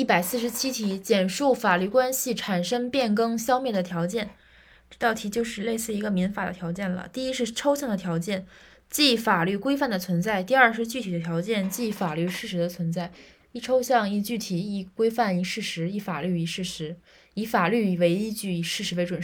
一百四十七题，简述法律关系产生、变更、消灭的条件。这道题就是类似一个民法的条件了。第一是抽象的条件，即法律规范的存在；第二是具体的条件，即法律事实的存在。一抽象，一具体，一规范，一事实，一法律，一事实，以法律为依据，以事实为准。